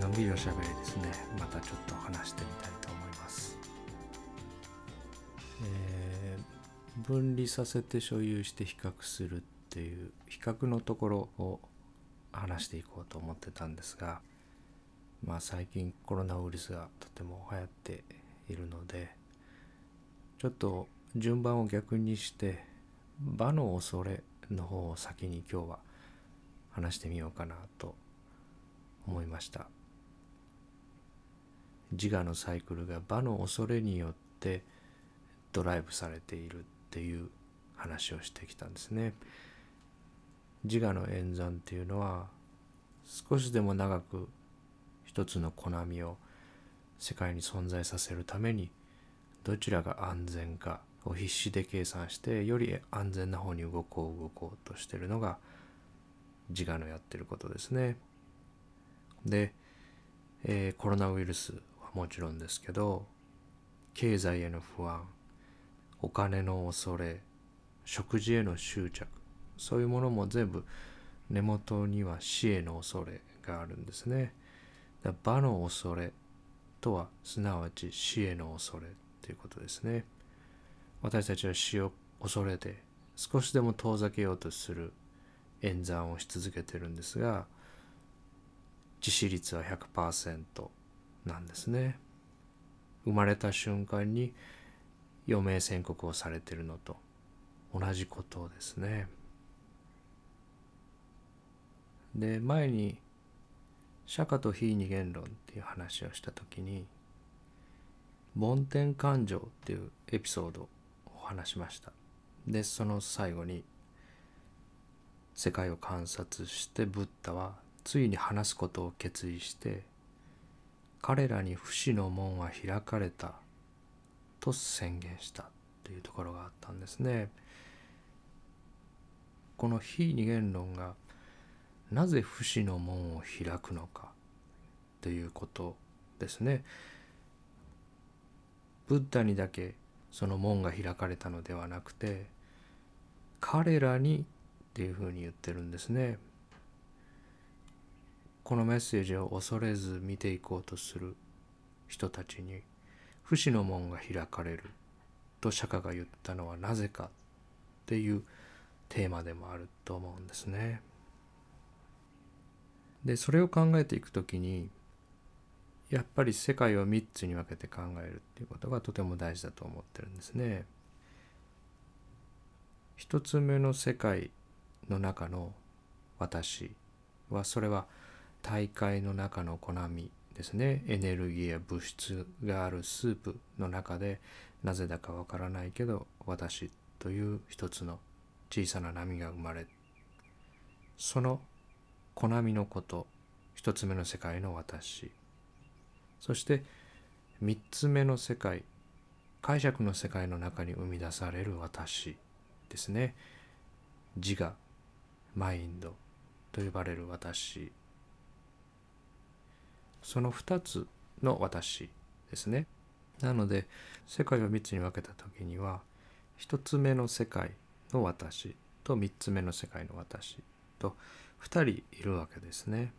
のんびりおしゃべりですね。またちょっと話してみたいと思います、えー分離させて所有して比較するっていう比較のところを話していこうと思ってたんですがまあ最近コロナウイルスがとても流行っているのでちょっと順番を逆にして場の恐れの方を先に今日は話してみようかなと思いました自我のサイクルが場の恐れによってドライブされているっていう話をしてきたんですね自我の演算っていうのは少しでも長く一つのコナミを世界に存在させるためにどちらが安全かを必死で計算してより安全な方に動こう動こうとしてるのが自我のやってることですね。で、えーコロナウイルスはもちろんですけど経済への不安お金の恐れ食事への執着そういうものも全部根元には死への恐れがあるんですね。だ場の恐れとはすなわち死への恐れということですね。私たちは死を恐れて少しでも遠ざけようとする演算をし続けてるんですが致死率は100%なんですね。生まれた瞬間に余命宣告をされてるのと同じことですね。で前に釈迦と非二元論っていう話をした時に梵天感情っていうエピソードを話しました。でその最後に世界を観察してブッダはついに話すことを決意して彼らに不死の門は開かれたと宣言したというところがあったんですね。この非二元論がなぜ不死の門を開くのかということですね。ブッダにだけその門が開かれたのではなくて彼らにっていうふうに言ってるんですね。このメッセージを恐れず見ていこうとする人たちに不死の門が開かれると釈迦が言ったのはなぜかっていうテーマでもあると思うんですね。でそれを考えていくときにやっぱり世界を3つに分けて考えるっていうことがとても大事だと思ってるんですね。一つ目の世界の中の私はそれは大海の中の粉みですね。エネルギーや物質があるスープの中でなぜだかわからないけど私という一つの小さな波が生まれその粉みのこと一つ目の世界の私。そして三つ目の世界解釈の世界の中に生み出される私ですね。自我マインドと呼ばれる私。その2つの私ですね。なので世界を3つに分けた時には1つ目の世界の私と3つ目の世界の私と2人いるわけですね。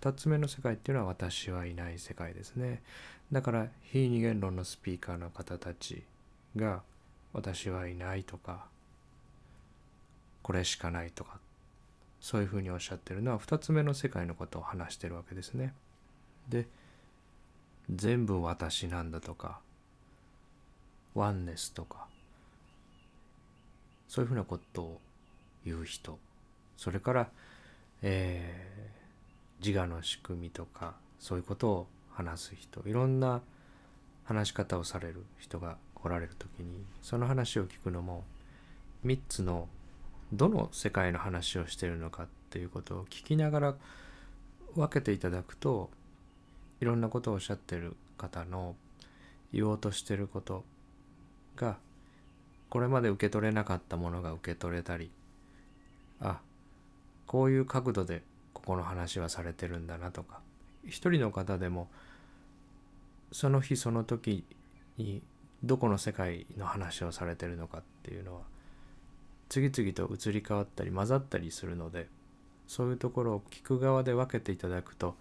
2つ目の世界っていうのは私はいない世界ですね。だから非二元論のスピーカーの方たちが私はいないとかこれしかないとかそういうふうにおっしゃってるのは2つ目の世界のことを話してるわけですね。で全部私なんだとかワンネスとかそういうふうなことを言う人それから、えー自我の仕組みとかそういうことを話す人いろんな話し方をされる人がおられる時にその話を聞くのも3つのどの世界の話をしてるのかっていうことを聞きながら分けていただくといろんなことをおっしゃってる方の言おうとしてることがこれまで受け取れなかったものが受け取れたりあこういう角度でここの話はされてるんだなとか一人の方でもその日その時にどこの世界の話をされてるのかっていうのは次々と移り変わったり混ざったりするのでそういうところを聞く側で分けていただくと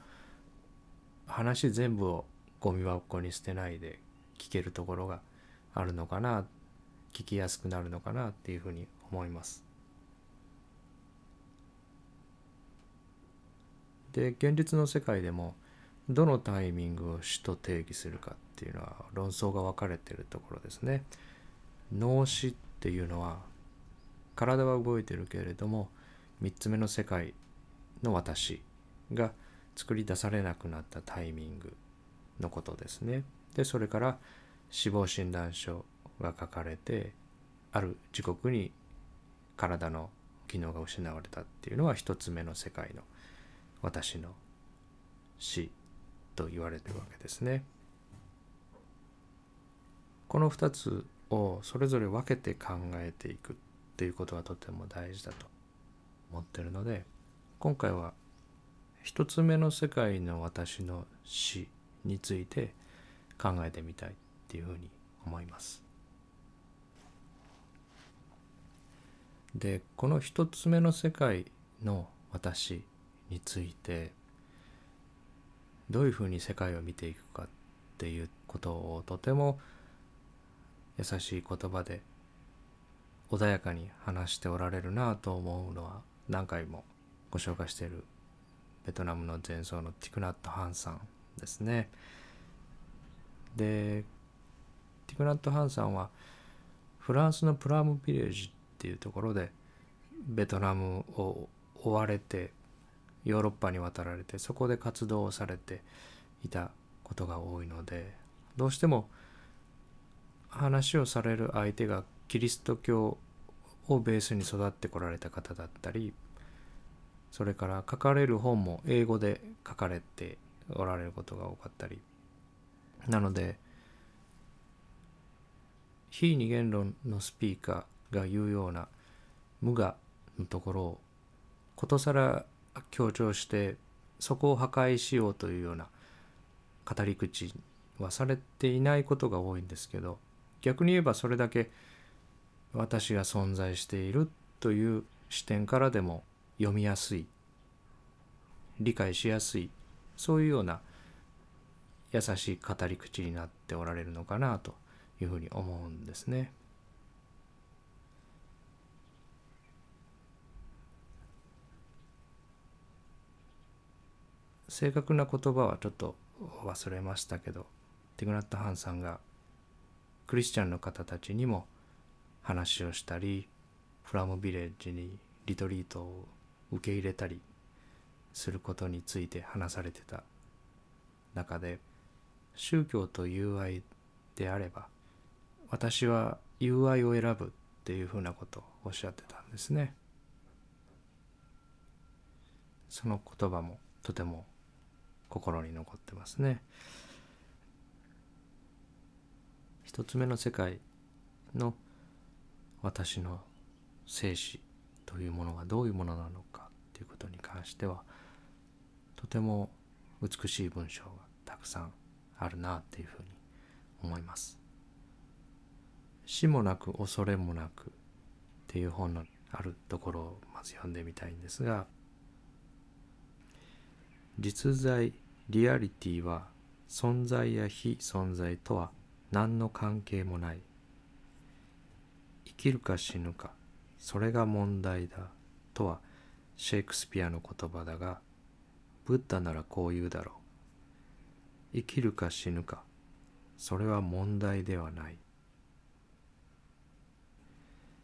話全部をゴミ箱に捨てないで聞けるところがあるのかな聞きやすくなるのかなっていうふうに思います。で現実の世界でもどのタイミングを死と定義するかっていうのは論争が分かれているところですね。脳死っていうのは体は動いてるけれども3つ目の世界の私が作り出されなくなったタイミングのことですね。でそれから死亡診断書が書かれてある時刻に体の機能が失われたっていうのは一つ目の世界の私の死と言われてるわけですね。この2つをそれぞれ分けて考えていくっていうことがとても大事だと思ってるので今回は1つ目の世界の私の死について考えてみたいっていうふうに思います。でこの1つ目の世界の私についてどういうふうに世界を見ていくかっていうことをとても優しい言葉で穏やかに話しておられるなと思うのは何回もご紹介しているベトナムの前奏のティクナット・ハンさんですね。でティクナット・ハンさんはフランスのプラムビレッジっていうところでベトナムを追われてヨーロッパに渡られてそこで活動をされていたことが多いのでどうしても話をされる相手がキリスト教をベースに育ってこられた方だったりそれから書かれる本も英語で書かれておられることが多かったりなので非二元論のスピーカーが言うような無我のところをことさら強調してそこを破壊しようというような語り口はされていないことが多いんですけど逆に言えばそれだけ私が存在しているという視点からでも読みやすい理解しやすいそういうような優しい語り口になっておられるのかなというふうに思うんですね。正確な言葉はちょっと忘れましたけどティグナット・ハンさんがクリスチャンの方たちにも話をしたりフラムビレッジにリトリートを受け入れたりすることについて話されてた中で宗教と友愛であれば私は友愛を選ぶっていうふうなことをおっしゃってたんですね。その言葉もとても心に残ってますね。一つ目の世界の私の生死というものがどういうものなのかということに関してはとても美しい文章がたくさんあるなっていうふうに思います。死もなく恐れもなくっていう本のあるところをまず読んでみたいんですが実在リアリティは存在や非存在とは何の関係もない生きるか死ぬか。それが問題だとはシェイクスピアの言葉だがブッダならこう言うだろう。生きるか死ぬか。それは問題ではない。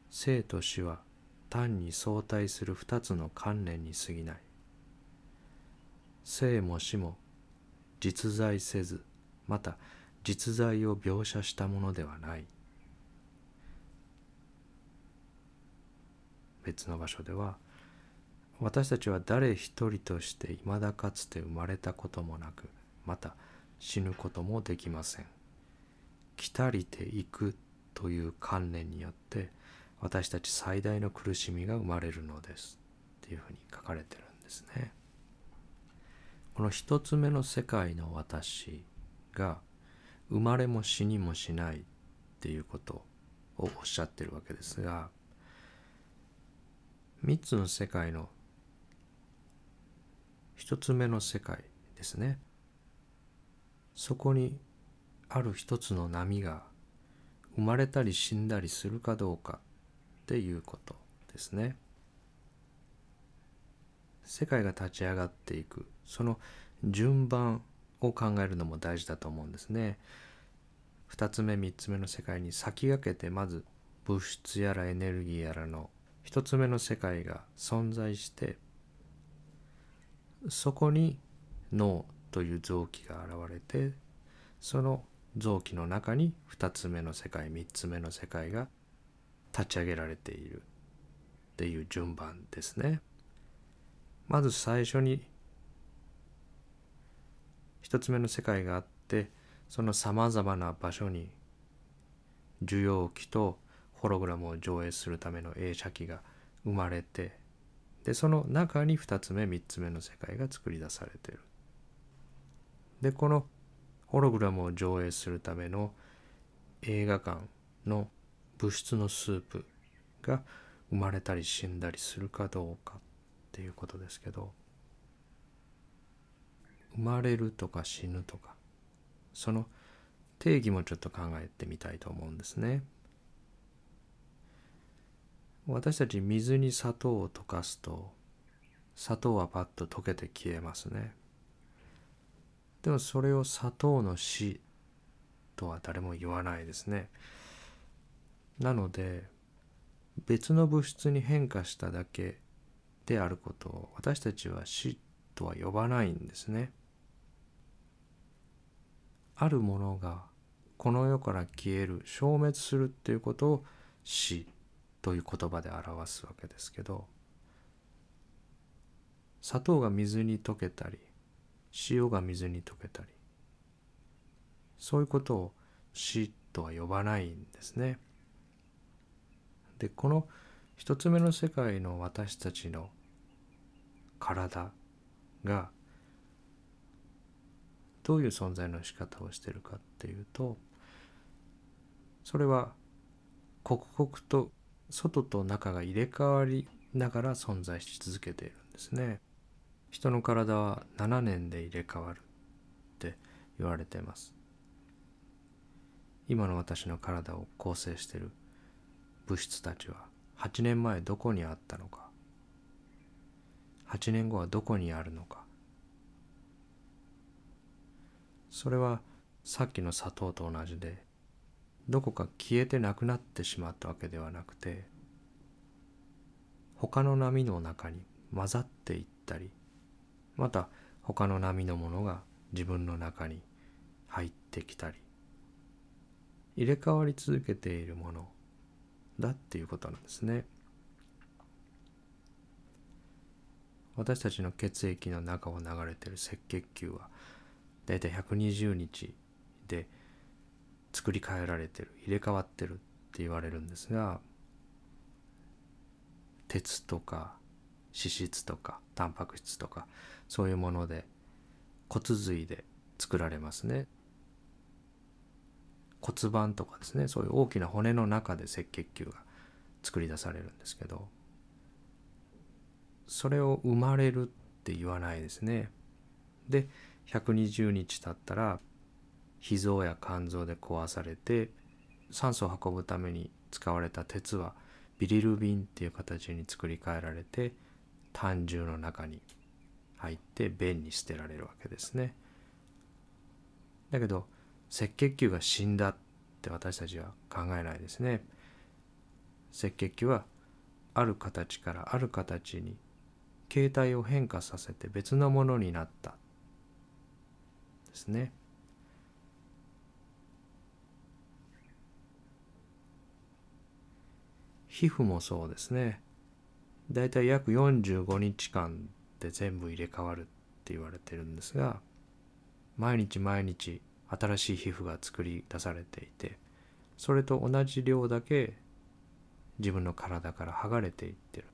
生と死は単に相対する二つの観念に過ぎない。生も死も実在せずまた実在を描写したものではない。別の場所では私たちは誰一人としていまだかつて生まれたこともなくまた死ぬこともできません来たりていくという観念によって私たち最大の苦しみが生まれるのですっていうふうに書かれてるんですね。この一つ目の世界の私が生まれも死にもしないっていうことをおっしゃってるわけですが三つの世界の一つ目の世界ですね。そこにある一つの波が生まれたり死んだりするかどうかっていうことですね。世界が立ち上がっていくその順番を考えるのも大事だと思うんですね。2つ目3つ目の世界に先駆けてまず物質やらエネルギーやらの1つ目の世界が存在してそこに脳という臓器が現れてその臓器の中に2つ目の世界3つ目の世界が立ち上げられているっていう順番ですね。まず最初に1つ目の世界があってそのさまざまな場所に受容器とホログラムを上映するための映写機が生まれてでその中に2つ目3つ目の世界が作り出されてる。でこのホログラムを上映するための映画館の物質のスープが生まれたり死んだりするかどうかっていうことですけど生まれるとか死ぬとかその定義もちょっと考えてみたいと思うんですね。私たち水に砂糖を溶かすと砂糖はパッと溶けて消えますね。でもそれを砂糖の死とは誰も言わないですね。なので別の物質に変化しただけであることを私たちは死とは呼ばないんですね。あるものがこの世から消える消滅するっていうことを死という言葉で表すわけですけど砂糖が水に溶けたり塩が水に溶けたりそういうことを死とは呼ばないんですね。でこの一つ目の世界の私たちの体がどういう存在の仕方をしてるかっていうとそれは刻々と外と中が入れ替わりながら存在し続けているんですね。人の体は7年で入れ替わるって言われています。今の私の体を構成している物質たちは8年前どこにあったのか。8年後はどこにあるのか。それはさっきの砂糖と同じでどこか消えてなくなってしまったわけではなくて他の波の中に混ざっていったりまた他の波のものが自分の中に入ってきたり入れ替わり続けているものだっていうことなんですね。私たちの血液の中を流れている赤血球はだいたい120日で作り変えられてる入れ替わってるって言われるんですが鉄とか脂質とかタンパク質とかそういうもので骨髄で作られますね。骨盤とかですねそういう大きな骨の中で赤血球が作り出されるんですけどそれを生まれるって言わないですね。で120日経ったら脾臓や肝臓で壊されて酸素を運ぶために使われた鉄はビリルビンっていう形に作り変えられて胆汁の中に入って便に捨てられるわけですね。だけど赤血球が死んだって私たちは考えないですね。赤血球はある形からある形に形態を変化させて別のものになったですね。皮膚もそうですね。だいたい約45日間で全部入れ替わるって言われてるんですが毎日毎日新しい皮膚が作り出されていてそれと同じ量だけ自分の体から剥がれていってる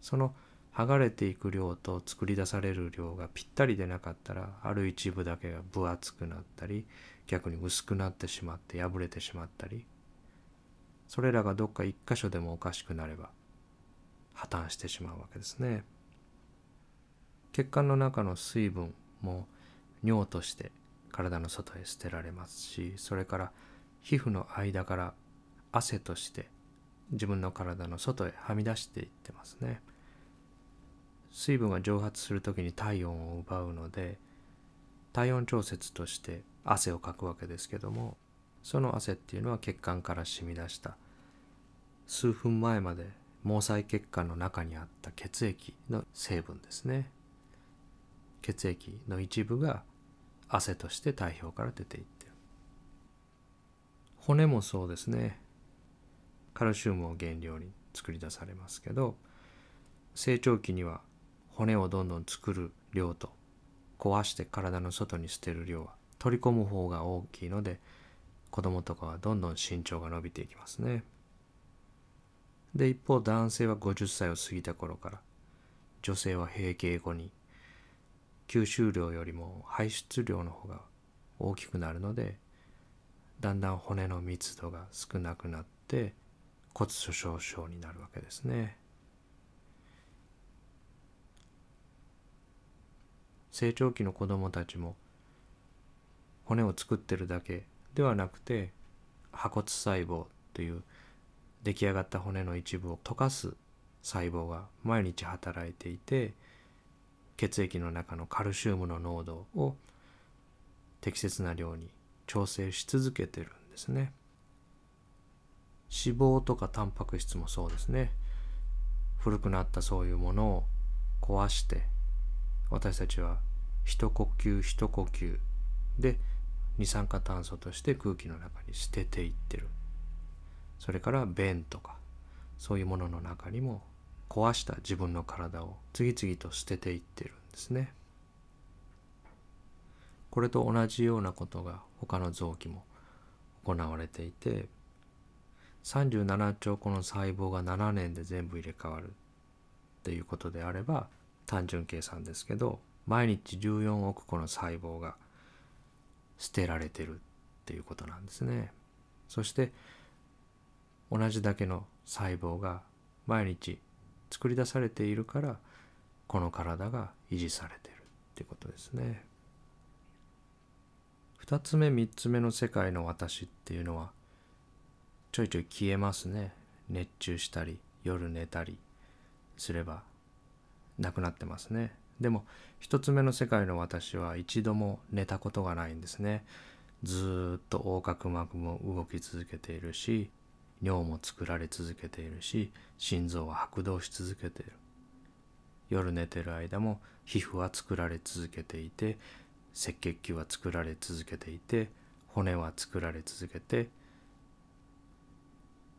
その剥がれていく量と作り出される量がぴったりでなかったらある一部だけが分厚くなったり逆に薄くなってしまって破れてしまったりそれらがどっか一箇所でもおかしくなれば破綻してしまうわけですね。血管の中の水分も尿として体の外へ捨てられますしそれから皮膚の間から汗として自分の体の外へはみ出していってますね水分が蒸発する時に体温を奪うので体温調節として汗をかくわけですけどもその汗っていうのは血管から染み出した。数分前まで毛細血管の中にあった血液の成分ですね。血液の一部が汗として体表から出ていってる。骨もそうですね。カルシウムを原料に作り出されますけど成長期には骨をどんどん作る量と壊して体の外に捨てる量は取り込む方が大きいので子供とかはどんどん身長が伸びていきますね。で一方男性は50歳を過ぎた頃から女性は閉経後に吸収量よりも排出量の方が大きくなるのでだんだん骨の密度が少なくなって骨粗しょう症になるわけですね。成長期の子どもたちも骨を作ってるだけではなくて破骨細胞という出来上がった骨の一部を溶かす細胞が毎日働いていて血液の中のカルシウムの濃度を適切な量に調整し続けてるんですね。脂肪とかタンパク質もそうですね。古くなったそういうものを壊して私たちは一呼吸一呼吸で二酸化炭素として空気の中に捨てていってるそれから便とかそういうものの中にも壊した自分の体を次々と捨てていってるんですね。これと同じようなことが他の臓器も行われていて37兆個の細胞が7年で全部入れ替わるっていうことであれば単純計算ですけど毎日14億個の細胞が捨てられてるっていうことなんですね。そして同じだけの細胞が毎日作り出されているからこの体が維持されてるってことですね。2つ目3つ目の世界の私っていうのはちょいちょい消えますね。熱中したり夜寝たりすればなくなってますね。でも1つ目の世界の私は一度も寝たことがないんですね。ずっと横隔膜も動き続けているし尿も作られ続けているし心臓は拍動し続けている夜寝てる間も皮膚は作られ続けていて赤血球は作られ続けていて骨は作られ続けて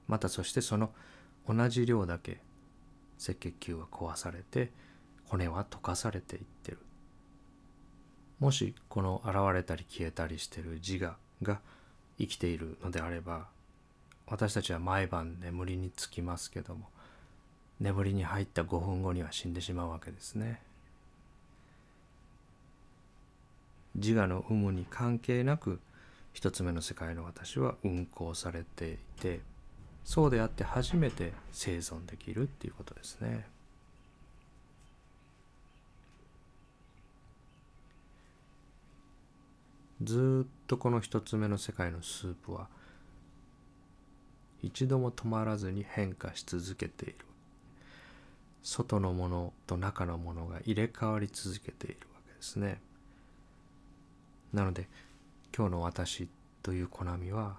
またそしてその同じ量だけ赤血球は壊されて骨は溶かされていってる。もしこの現れたり消えたりしてる自我が生きているのであれば私たちは毎晩眠りにつきますけども眠りに入った5分後には死んでしまうわけですね。自我の有無に関係なく一つ目の世界の私は運行されていてそうであって初めて生存できるっていうことですね。ずっとこの一つ目の世界のスープは一度も止まらずに変化し続けている。外のものと中のものが入れ替わり続けているわけですね。なので今日の私というコナミは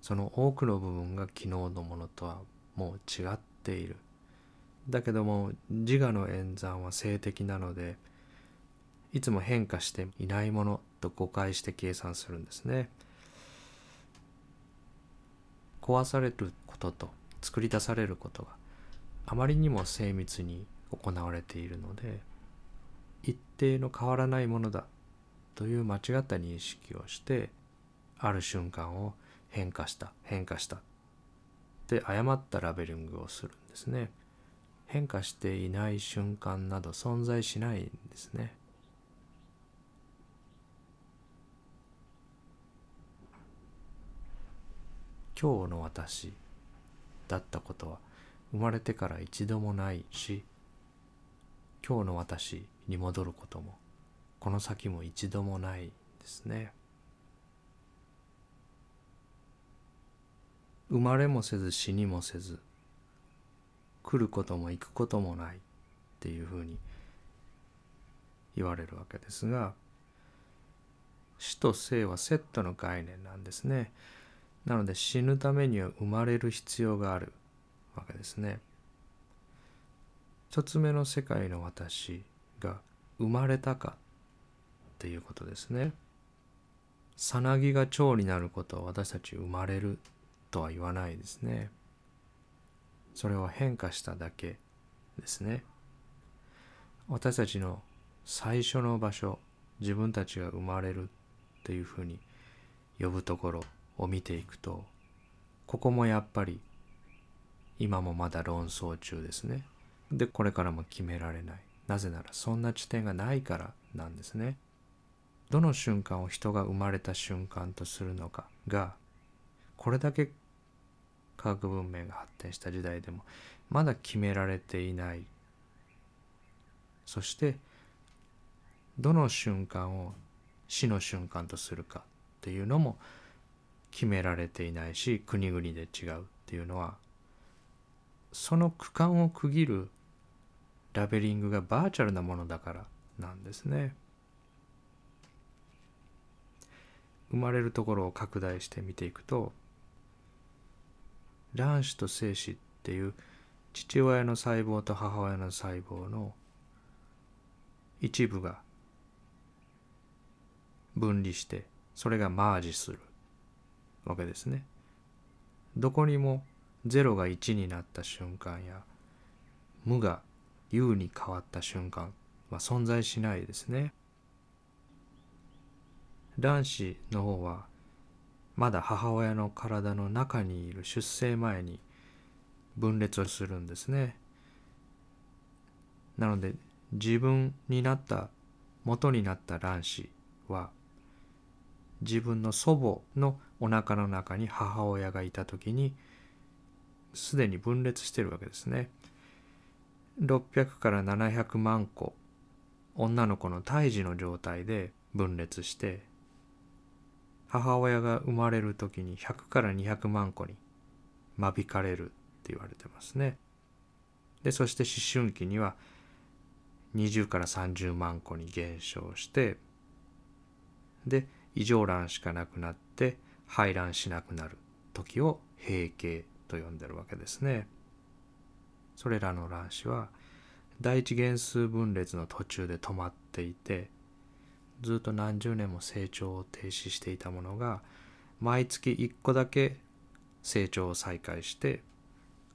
その多くの部分が昨日のものとはもう違っている。だけども自我の演算は性的なのでいつも変化していないものと誤解して計算するんですね。壊されることと作り出されることがあまりにも精密に行われているので一定の変わらないものだという間違った認識をしてある瞬間を変化した変化したで誤ったラベリングをするんですね変化していない瞬間など存在しないんですね今日の私だったことは生まれてから一度もないし今日の私に戻ることもこの先も一度もないですね。生まれもせず死にもせず来ることも行くこともないっていうふうに言われるわけですが死と生はセットの概念なんですね。なので死ぬためには生まれる必要がある。わけですね。一つ目の世界の私が生まれたかっていうことですね。さなぎが蝶になることは私たち生まれるとは言わないですね。それは変化しただけですね。私たちの最初の場所自分たちが生まれるっていうふうに呼ぶところを見ていくとここもやっぱり今もまだ論争中ですね。でこれからも決められない。なぜならそんな地点がないからなんですね。どの瞬間を人が生まれた瞬間とするのかがこれだけ科学文明が発展した時代でもまだ決められていない。そしてどの瞬間を死の瞬間とするかっていうのも決められていないし国々で違うっていうのはその区間を区切るラベリングがバーチャルなものだからなんですね。生まれるところを拡大して見ていくと卵子と精子っていう父親の細胞と母親の細胞の一部が分離してそれがマージするわけですね。どこにも0が1になった瞬間や無が有に変わった瞬間は存在しないですね。卵子の方はまだ母親の体の中にいる出生前に分裂をするんですね。なので自分になった元になった卵子は自分の祖母のお腹の中に母親がいた時にすでに分裂してるわけですね。600から700万個女の子の胎児の状態で分裂して母親が生まれる時に100から200万個に間引かれるって言われてますね。でそして思春期には20から30万個に減少してで異常卵しかなくなって排卵しなくなる時を閉経と呼んでるわけですね。それらの卵子は第一元数分裂の途中で止まっていてずっと何十年も成長を停止していたものが毎月1個だけ成長を再開して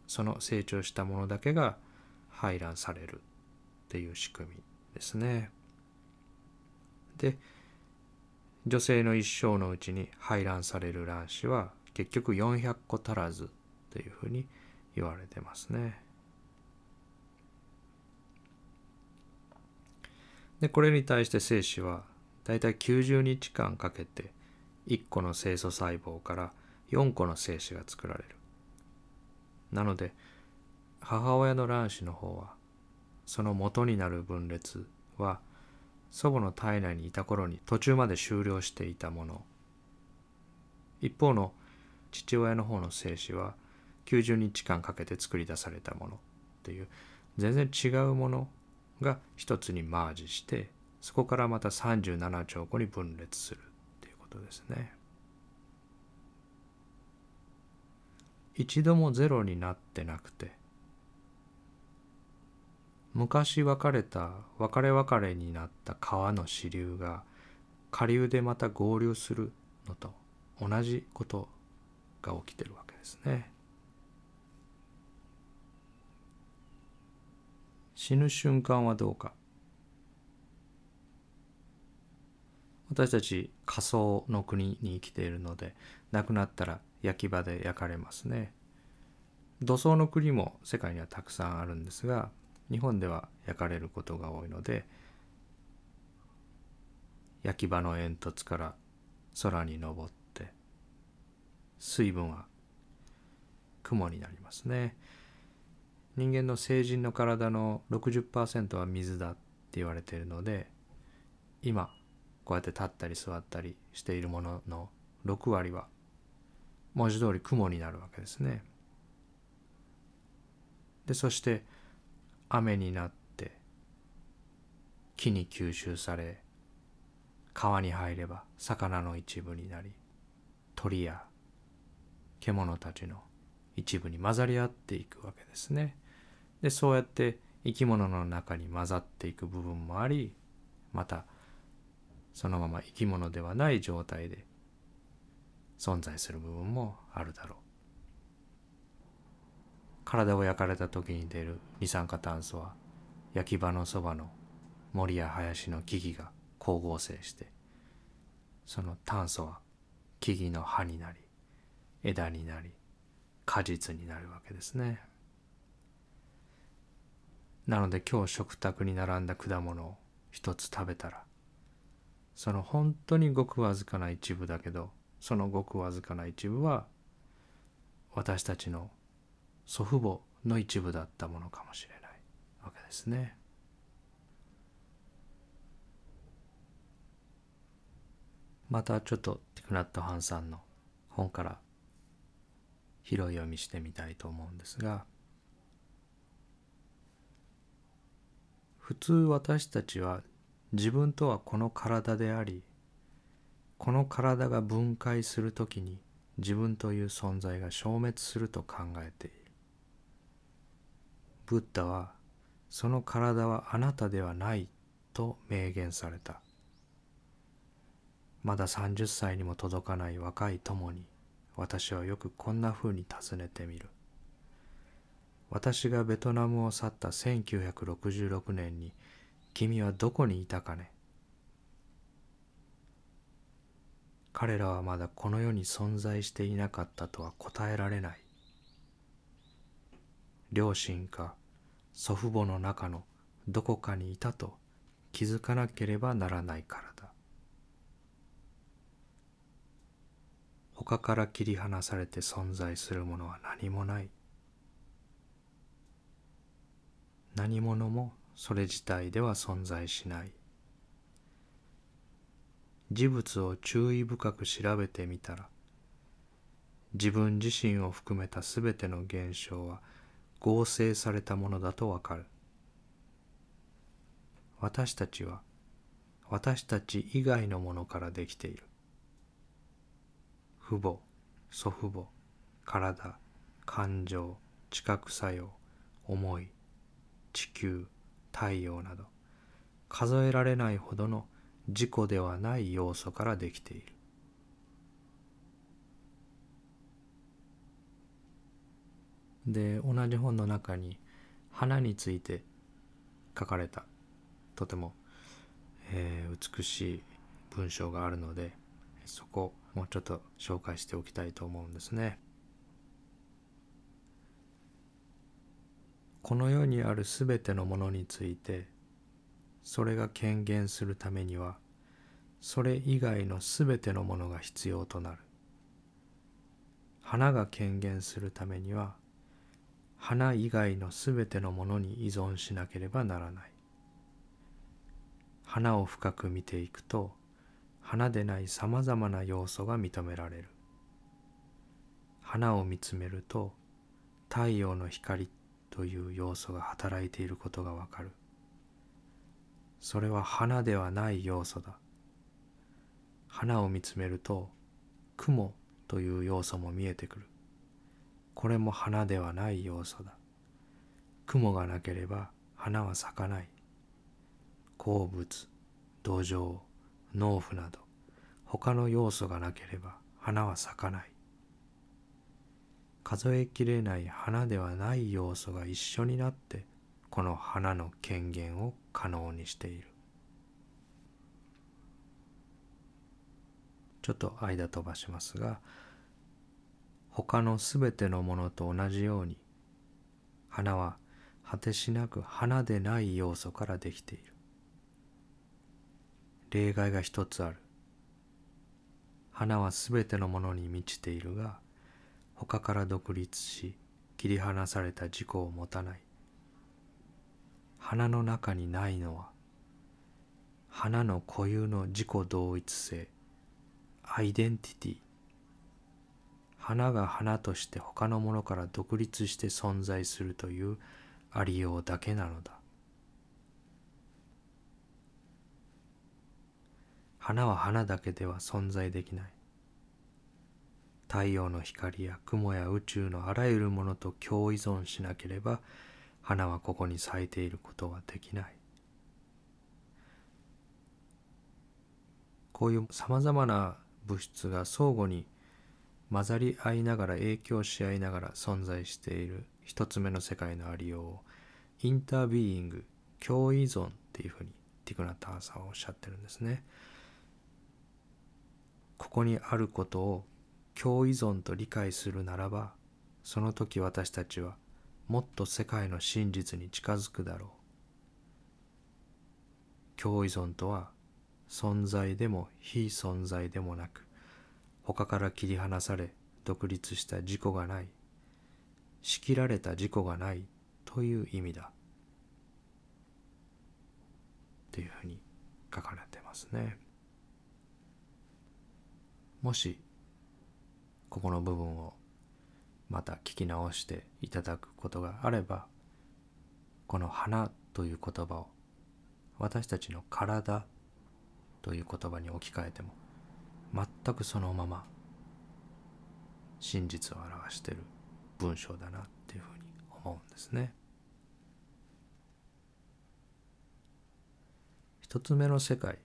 その成長したものだけが排卵されるっていう仕組みですね。で女性の一生のうちに排卵される卵子は結局400個足らずというふうに言われてますね。でこれに対して精子はだいたい90日間かけて1個の清楚細胞から4個の精子が作られる。なので母親の卵子の方はその元になる分裂は祖母の体内にいた頃に途中まで終了していたもの一方の父親の方の精子は90日間かけて作り出されたものっていう全然違うものが一つにマージしてそこからまた37兆個に分裂するっていうことですね。一度もゼロになってなくて昔別れた別れ別れになった川の支流が下流でまた合流するのと同じことが起きてるわけですね。死ぬ瞬間はどうか私たち仮想の国に生きているので亡くなったら焼き場で焼かれますね土葬の国も世界にはたくさんあるんですが日本では焼かれることが多いので焼き場の煙突から空に昇って水分は雲になりますね人間の成人の体の60%は水だって言われているので今こうやって立ったり座ったりしているものの6割は文字通り雲になるわけですね。でそして雨になって木に吸収され川に入れば魚の一部になり鳥や獣たちの一部に混ざり合っていくわけですね。でそうやって生き物の中に混ざっていく部分もありまたそのまま生き物ではない状態で存在する部分もあるだろう。体を焼かれた時に出る二酸化炭素は焼き場のそばの森や林の木々が光合成してその炭素は木々の葉になり枝になり果実になるわけですね。なので今日食卓に並んだ果物を一つ食べたらその本当にごくわずかな一部だけどそのごくわずかな一部は私たちの祖父母の一部だったものかもしれないわけですね。またちょっとティクナット・ハンさんの本から拾い読みしてみたいと思うんですが普通私たちは自分とはこの体でありこの体が分解するときに自分という存在が消滅すると考えているブッダはその体はあなたではないと明言された。まだ30歳にも届かない若い友に私はよくこんなふうに尋ねてみる。私がベトナムを去った1966年に君はどこにいたかね。彼らはまだこの世に存在していなかったとは答えられない。両親か祖父母の中のどこかにいたと気づかなければならないからだ。他から切り離されて存在するものは何もない。何者もそれ自体では存在しない。事物を注意深く調べてみたら自分自身を含めたすべての現象は合成されたものだとわかる。私たちは私たち以外のものからできている。父母祖父母体感情知覚作用思い地球太陽など数えられないほどの自己ではない要素からできている。で同じ本の中に花について書かれたとても、えー、美しい文章があるのでそこもうちょっと紹介しておきたいと思うんですね。この世にあるすべてのものについてそれが権限するためにはそれ以外のすべてのものが必要となる花が権限するためには花以外のすべてのものに依存しなければならない。花を深く見ていくと花でないさまざまな要素が認められる。花を見つめると太陽の光という要素が働いていることがわかる。それは花ではない要素だ。花を見つめると雲という要素も見えてくる。これも花ではない要素だ。雲がなければ花は咲かない。鉱物土壌農夫など他の要素がなければ花は咲かない。数えきれない花ではない要素が一緒になってこの花の権限を可能にしている。ちょっと間飛ばしますが他のすべてのものと同じように花は果てしなく花でない要素からできている。例外が一つある。花はすべてのものに満ちているが他から独立し切り離された自己を持たない。花の中にないのは花の固有の自己同一性アイデンティティ花が花として他のものから独立して存在するというありようだけなのだ。花は花だけでは存在できない。太陽の光や雲や宇宙のあらゆるものと共依存しなければ花はここに咲いていることはできない。こういうさまざまな物質が相互に混ざり合いながら影響し合いながら存在している一つ目の世界のありようをインタービーイング共依存っていうふうにティクナターさんはおっしゃってるんですね。ここにあることを共依存と理解するならばその時私たちはもっと世界の真実に近づくだろう共依存とは存在でも非存在でもなく他から切り離され独立した自己がない仕切られた自己がないという意味だというふうに書かれてますね。もしここの部分をまた聞き直していただくことがあればこの「花」という言葉を私たちの「体」という言葉に置き換えても全くそのまま真実を表している文章だなっていうふうに思うんですね。一つ目の世界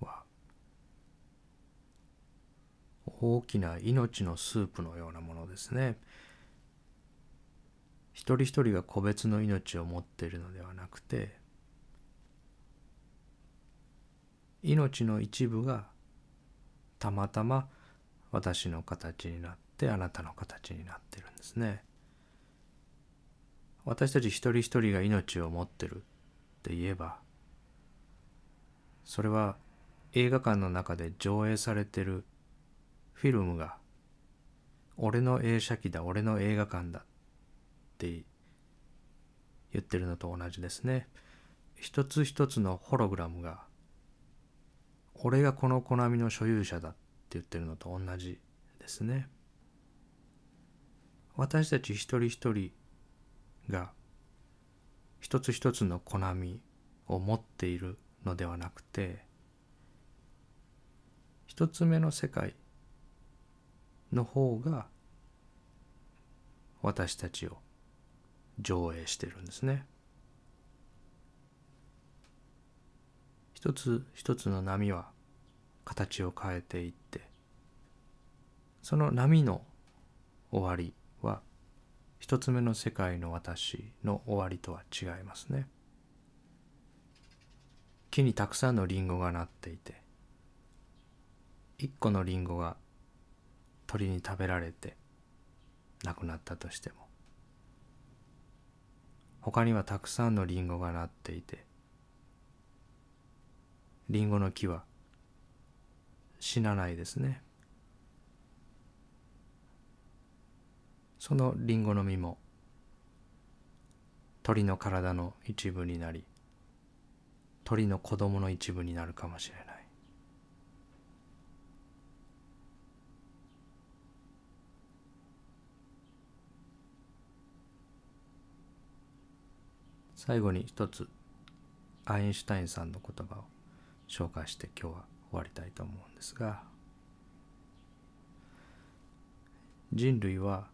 は大きな命のスープのようなものですね。一人一人が個別の命を持っているのではなくて命の一部がたまたま私の形になってあなたの形になってるんですね。私たち一人一人が命を持ってるって言えばそれは映画館の中で上映されてるフィルムが俺の映写機だ俺の映画館だって言ってるのと同じですね一つ一つのホログラムが俺がこのコナミの所有者だって言ってるのと同じですね私たち一人一人が一つ一つのコナミを持っているのではなくて一つ目の世界の方が私たちを上映してるんですね。一つ一つの波は形を変えていってその波の終わりは一つ目の世界の私の終わりとは違いますね。木にたくさんのリンゴがなっていて一個のリンゴが鳥に食べられて亡くなったとしても他にはたくさんのリンゴがなっていてリンゴの木は。死なないですね。そのリンゴの実も。鳥の体の一部になり鳥の子供の一部になるかもしれない。最後に一つアインシュタインさんの言葉を。紹介して今日は終わりたいと思うんですが人類は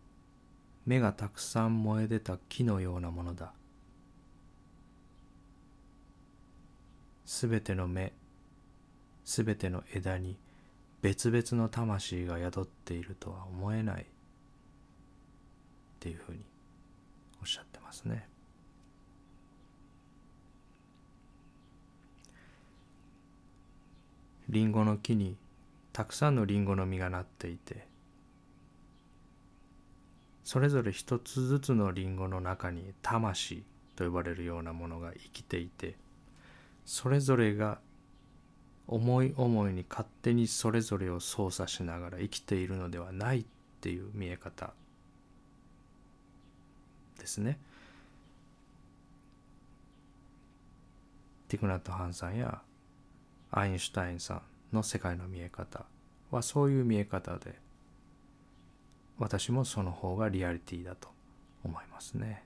目がたくさん燃え出た木のようなものだすべての目すべての枝に別々の魂が宿っているとは思えないっていうふうにおっしゃってますね。リンゴの木にたくさんのリンゴの実がなっていてそれぞれ一つずつのリンゴの中に魂と呼ばれるようなものが生きていてそれぞれが思い思いに勝手にそれぞれを操作しながら生きているのではないっていう見え方ですね。ティクナット・ハンさんやアインシュタインさんの世界の見え方はそういう見え方で私もその方がリアリティだと思いますね。